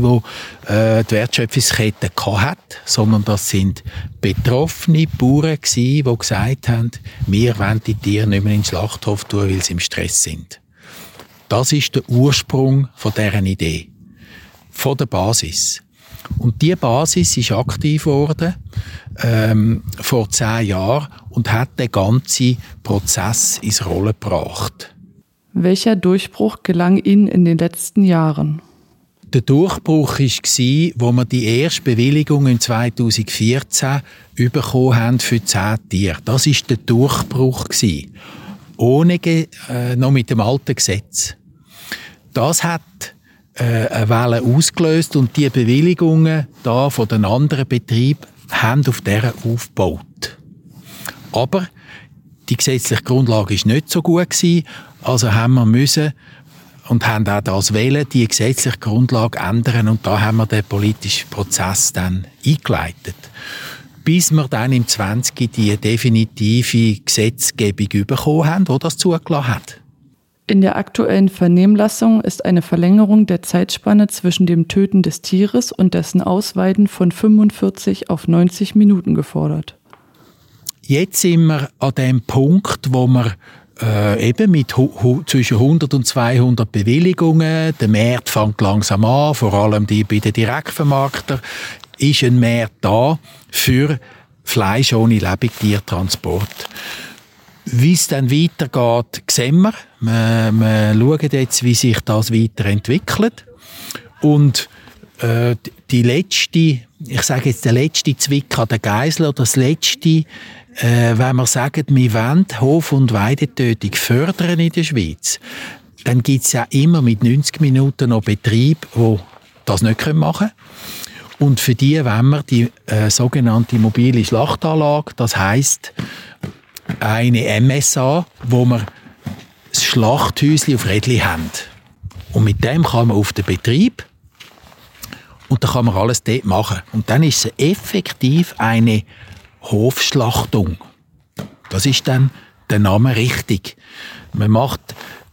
äh, die Wertschöpfungskette hat, sondern das sind betroffene Bauern die gesagt haben, wir wollen die Tiere nicht mehr in den Schlachthof tun, weil sie im Stress sind. Das ist der Ursprung von deren Idee, von der Basis. Und die Basis ist aktiv geworden ähm, vor zehn Jahren und hat den ganzen Prozess ins Rollen gebracht. Welcher Durchbruch gelang Ihnen in den letzten Jahren? Der Durchbruch war, wo wir die erste Bewilligung in 2014 bekommen haben für zehn Tiere. Das war der Durchbruch. Ohne, äh, noch mit dem alten Gesetz. Das hat äh, eine Welle ausgelöst und die Bewilligungen da von den anderen Betrieben haben auf dieser aufgebaut. Aber die gesetzliche Grundlage ist nicht so gut also haben wir müssen und haben auch das wählen, die gesetzliche Grundlage ändern und da haben wir den politischen Prozess dann eingeleitet. Bis wir dann im 20. die definitive Gesetzgebung bekommen haben, die das zugelassen hat. In der aktuellen Vernehmlassung ist eine Verlängerung der Zeitspanne zwischen dem Töten des Tieres und dessen Ausweiden von 45 auf 90 Minuten gefordert. Jetzt sind wir an dem Punkt, wo wir äh, eben mit zwischen 100 und 200 Bewilligungen, der Markt fängt langsam an, vor allem die bei den Direktvermarktern, ist ein Markt da für Fleisch ohne Lebendtiertransport. Wie es dann weitergeht, sehen wir. Wir, wir schauen jetzt, wie sich das weiterentwickelt. Und äh, die letzte, ich sage jetzt der letzte Zwick an der Geisel oder das letzte äh, wenn wir sagen, wir wollen Hof- und Weidetötung fördern in der Schweiz, dann gibt es ja immer mit 90 Minuten noch Betriebe, die das nicht machen können. Und für die wollen wir die äh, sogenannte mobile Schlachtanlage, das heißt eine MSA, wo wir das Schlachthäuschen auf Rädchen haben. Und mit dem kann man auf den Betrieb und dann kann man alles dort machen. Und dann ist es effektiv eine Hofschlachtung. Das ist dann der Name richtig. Man macht,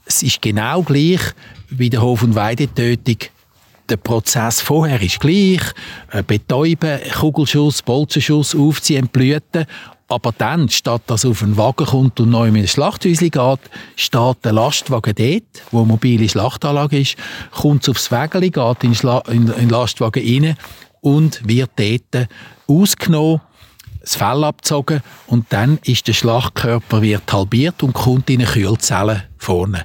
es ist genau gleich wie der Hof- und Weidetötung. Der Prozess vorher ist gleich. Äh, betäuben, Kugelschuss, Bolzenschuss, aufziehen, blüten. Aber dann, statt dass auf einen Wagen kommt und neu in ein Schlachthäuschen geht, steht der Lastwagen dort, wo eine mobile Schlachtanlage ist, kommt aufs Wägeli, geht in den, Lastwagen rein und wird dort ausgenommen das Fell abgezogen und dann ist der Schlachtkörper wird halbiert und kommt in eine Kühlzelle vorne.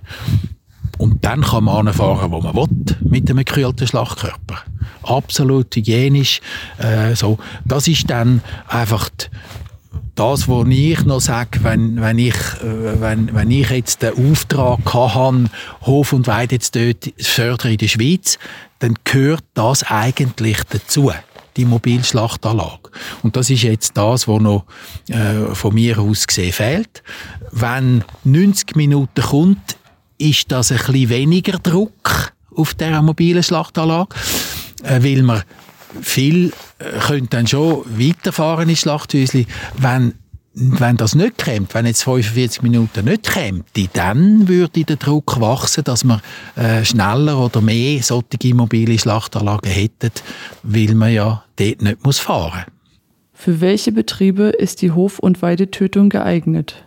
Und dann kann man anfahren, wo man will, mit einem gekühlten Schlachtkörper. Absolut hygienisch. Äh, so. Das ist dann einfach die, das, was ich noch sage, wenn, wenn, ich, äh, wenn, wenn ich jetzt den Auftrag habe, Hof und Weide dort fördern in der Schweiz, dann gehört das eigentlich dazu die Mobilschlachtanlage. Und das ist jetzt das, was noch äh, von mir aus gesehen fehlt. Wenn 90 Minuten kommt, ist das ein bisschen weniger Druck auf der mobilen Schlachtanlage, äh, weil man viel äh, könnte dann schon weiterfahren in Schlachthäusli, wenn wenn das nicht kommt, wenn jetzt 45 Minuten nicht kommt, dann würde der Druck wachsen, dass man äh, schneller oder mehr solche mobile Schlachtanlagen hätten, weil man ja dort nicht muss fahren Für welche Betriebe ist die Hof- und Weidetötung geeignet?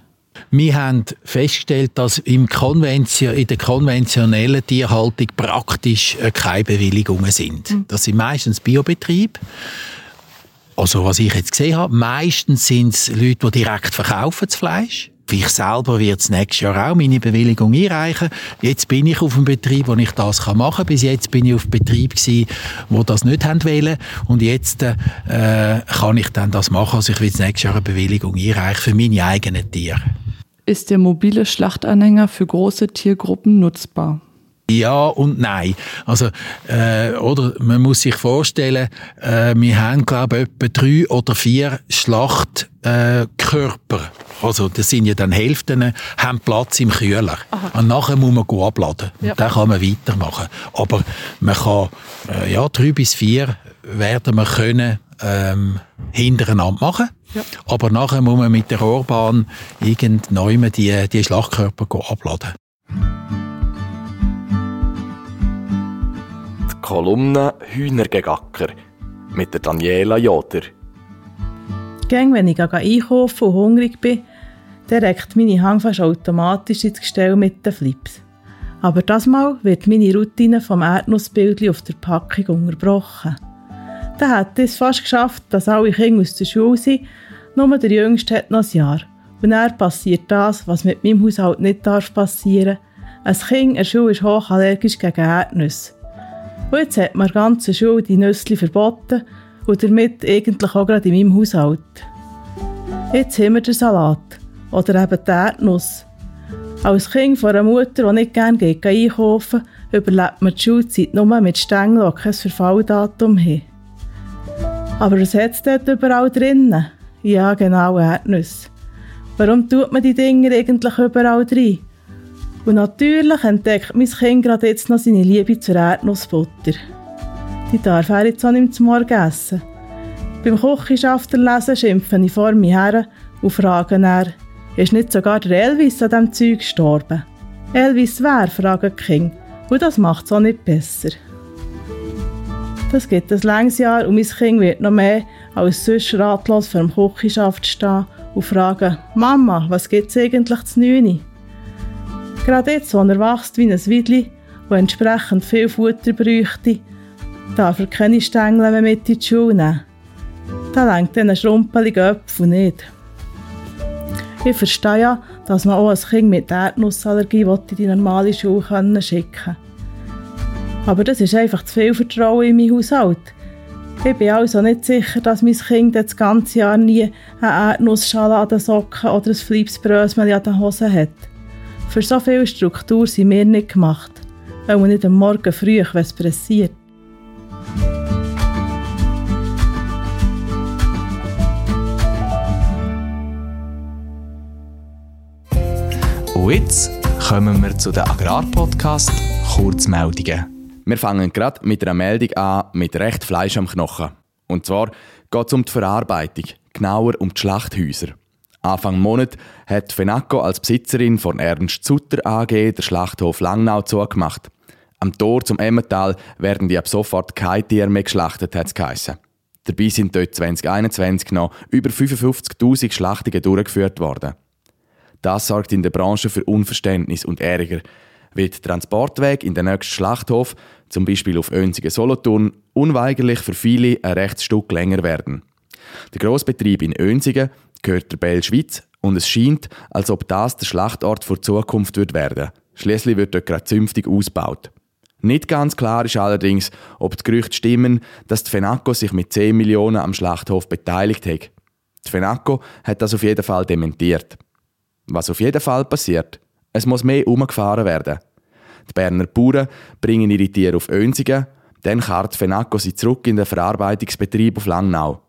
Wir haben festgestellt, dass im Konvention, in der konventionellen Tierhaltung praktisch äh, keine Bewilligungen sind. Mhm. Das sind meistens Biobetriebe. Also was ich jetzt gesehen habe, meistens sind es Leute, die direkt verkaufen das Fleisch. Ich selber werde es nächstes Jahr auch meine Bewilligung einreichen. Jetzt bin ich auf einem Betrieb, wo ich das machen kann. Bis jetzt bin ich auf Betrieb gewesen, wo das nicht haben wollen. Und jetzt äh, kann ich dann das machen. Also ich will nächstes Jahr eine Bewilligung einreichen für meine eigenen Tiere. Ist der mobile Schlachtanhänger für große Tiergruppen nutzbar? Ja und nein. Also, äh, oder man muss sich vorstellen, äh, wir haben, glaube ich, etwa drei oder vier Schlachtkörper. Äh, also, das sind ja dann Hälften, haben Platz im Kühler. Aha. Und nachher muss man abladen. Ja. Und dann kann man weitermachen. Aber man kann, äh, ja, drei bis vier werden wir können, ähm, hintereinander machen. Ja. Aber nachher muss man mit der Rohrbahn irgendwann die, die Schlachtkörper abladen. Kolumne Hühnergegacker mit der Daniela Joder. Gäng, wenn ich einkaufe und hungrig bin, dann meine Hang fast automatisch ins Gestell mit den Flips. Aber das Mal wird meine Routine vom Erdnussbild auf der Packung unterbrochen. Dann hat es fast geschafft, dass alle Kinder aus der Schule sind, nur der Jüngste hat noch ein Jahr. Und dann passiert das, was mit meinem Haushalt nicht darf passieren. Ein Kind in der Schule ist hochallergisch gegen Erdnüsse. Und jetzt hat man der ganzen Schule die Nüsse verboten und damit eigentlich auch gerade in meinem Haushalt. Jetzt haben wir den Salat oder eben die Erdnuss. Als Kind von einer Mutter, die nicht gerne geht einkaufen, überlebt man die Schulzeit nur mit Stängeln, die kein Verfalldatum haben. Aber was hat es dort überall drinnen? Ja, genau, Erdnüsse. Warum tut man die Dinge eigentlich überall drin? Und natürlich entdeckt mein Kind gerade jetzt noch seine Liebe zur Erdnussbutter. Die darf er jetzt auch nicht zum Morgen essen. Beim Küchenschafter lesen schimpfe ich vor mir her und frage er, ist nicht sogar der Elvis an diesem Zeug gestorben? Elvis wer? fragt die Kinder. Und das macht es auch nicht besser. Das gibt ein langes Jahr und mein Kind wird noch mehr als sonst ratlos vor dem Küchenschaft stehen und fragen, Mama, was gibt es eigentlich zu Neune? Gerade jetzt, wo er wächst wie ein Weidli und entsprechend viel Futter bräuchte, darf er keine Stängel mehr mit in die Schule nehmen. Da lenkt diesen schrumpeligen Äpfel nicht. Ich verstehe ja, dass man auch ein Kind mit Erdnussallergie in die normale Schule schicken kann. Aber das ist einfach zu viel Vertrauen in meinen Haushalt. Ich bin also nicht sicher, dass mein Kind das ganze Jahr nie eine Erdnussschale an den Socken oder ein Fliepsbrösmeli an den Hosen hat. Für so viel Struktur sind wir nicht gemacht, weil wir nicht am Morgen früh, wenn es pressiert. Und jetzt kommen wir zu den Agrarpodcast Kurzmeldungen. Wir fangen gerade mit einer Meldung an mit recht Fleisch am Knochen. Und zwar geht es um die Verarbeitung, genauer um die Schlachthäuser. Anfang Monat hat Fenaco als Besitzerin von Ernst Zutter AG der Schlachthof Langnau zugemacht. Am Tor zum Emmental werden die ab sofort keine Tiere mehr geschlachtet, hat es geheissen. Dabei sind dort 2021 noch über 55.000 Schlachtungen durchgeführt worden. Das sorgt in der Branche für Unverständnis und Ärger wird der Transportweg in den nächsten Schlachthof, zum Beispiel auf Önsigen Solothurn, unweigerlich für viele ein rechtes Stück länger werden. Der Grossbetrieb in Önsigen gehört der Bell Schweiz und es scheint, als ob das der Schlachtort für die Zukunft wird werden. Schließlich wird dort gerade zünftig ausgebaut. Nicht ganz klar ist allerdings, ob die Gerüchte stimmen, dass die FENACO sich mit 10 Millionen am Schlachthof beteiligt hat. Die FENACO hat das auf jeden Fall dementiert. Was auf jeden Fall passiert, es muss mehr umgefahren werden. Die Berner Bauern bringen ihre Tiere auf Önsigen, dann karrt FENACO sie zurück in den Verarbeitungsbetrieb auf Langnau.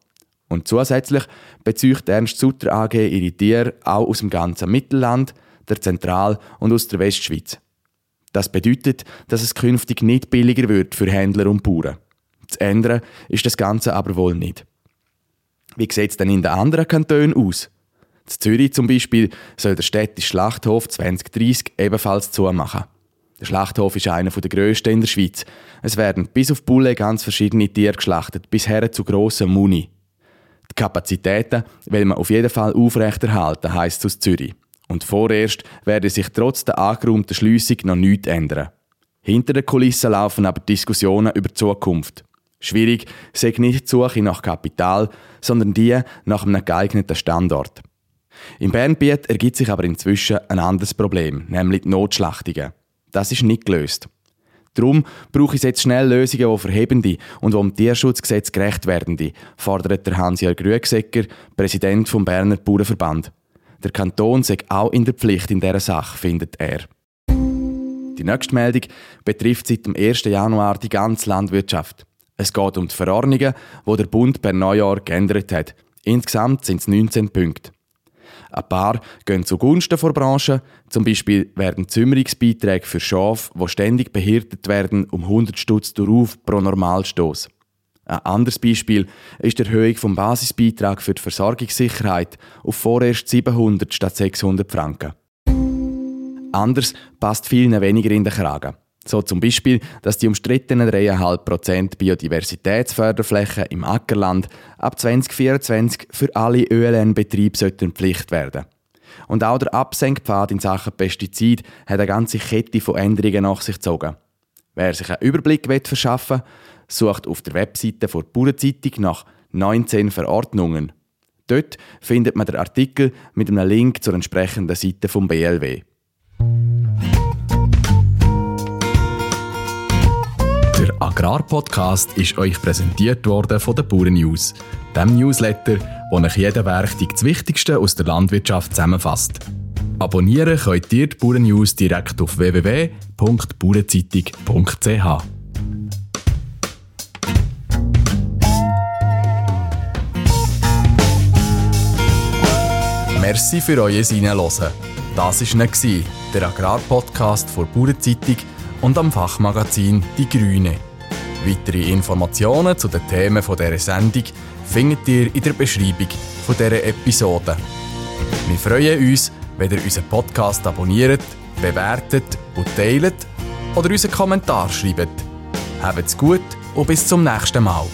Und zusätzlich bezieht Ernst Sutter AG ihre Tiere auch aus dem ganzen Mittelland, der Zentral- und aus der Westschweiz. Das bedeutet, dass es künftig nicht billiger wird für Händler und Bauern. Zu ändern ist das Ganze aber wohl nicht. Wie sieht es denn in den anderen Kantonen aus? In Zürich zum Beispiel soll der städtische Schlachthof 2030 ebenfalls zumachen. Der Schlachthof ist einer der grössten in der Schweiz. Es werden bis auf Bulle ganz verschiedene Tiere geschlachtet, bis her zu grossen Muni. Die Kapazitäten will man auf jeden Fall aufrechterhalten, heisst es aus Zürich. Und vorerst werde sich trotz der angeräumten Schliessung noch nichts ändern. Hinter den Kulissen laufen aber Diskussionen über die Zukunft. Schwierig sei nicht die Suche nach Kapital, sondern die nach einem geeigneten Standort. Im Bernbiet ergibt sich aber inzwischen ein anderes Problem, nämlich die Notschlachtungen. Das ist nicht gelöst. Darum brauche ich jetzt schnell Lösungen, die verhebende und die dem Tierschutzgesetz gerecht werden, fordert der Hans-Jörg Rüegsegger, Präsident vom Berner Bauernverband. Der Kanton sei auch in der Pflicht in dieser Sache, findet er. Die nächste Meldung betrifft seit dem 1. Januar die ganze Landwirtschaft. Es geht um die Verordnungen, die der Bund per Neujahr geändert hat. Insgesamt sind es 19 Punkte. Ein paar gehen zugunsten der Branche. Zum Beispiel werden Zümmerungsbeiträge für Schafe, die ständig behirtet werden, um 100 Stutz darauf pro Normalstoß. Ein anderes Beispiel ist die Erhöhung vom Basisbeitrag für die Versorgungssicherheit auf vorerst 700 statt 600 Franken. Anders passt vielen weniger in den Kragen. So zum Beispiel, dass die umstrittenen 3,5% Biodiversitätsförderflächen im Ackerland ab 2024 für alle ÖLN-Betriebe Pflicht werden Und auch der Absenkpfad in Sachen Pestizid hat eine ganze Kette von Änderungen nach sich gezogen. Wer sich einen Überblick verschaffen will, sucht auf der Webseite der Bauernzeitung nach 19 Verordnungen. Dort findet man den Artikel mit einem Link zur entsprechenden Seite vom BLW. Der Agrarpodcast ist euch präsentiert worden von der Bauern News, dem Newsletter, wo euch jeden Werktag das Wichtigste aus der Landwirtschaft zusammenfasst. Abonnieren könnt ihr die Bauern News direkt auf www.bauernzeitung.ch. Merci für euer Hineinhören. Das war der Agrarpodcast von Bauernzeitung und am Fachmagazin Die Grüne. Weitere Informationen zu den Themen dieser Sendung findet ihr in der Beschreibung dieser Episode. Wir freuen uns, wenn ihr unseren Podcast abonniert, bewertet und teilt oder unseren Kommentar schreibt. Habt's gut und bis zum nächsten Mal.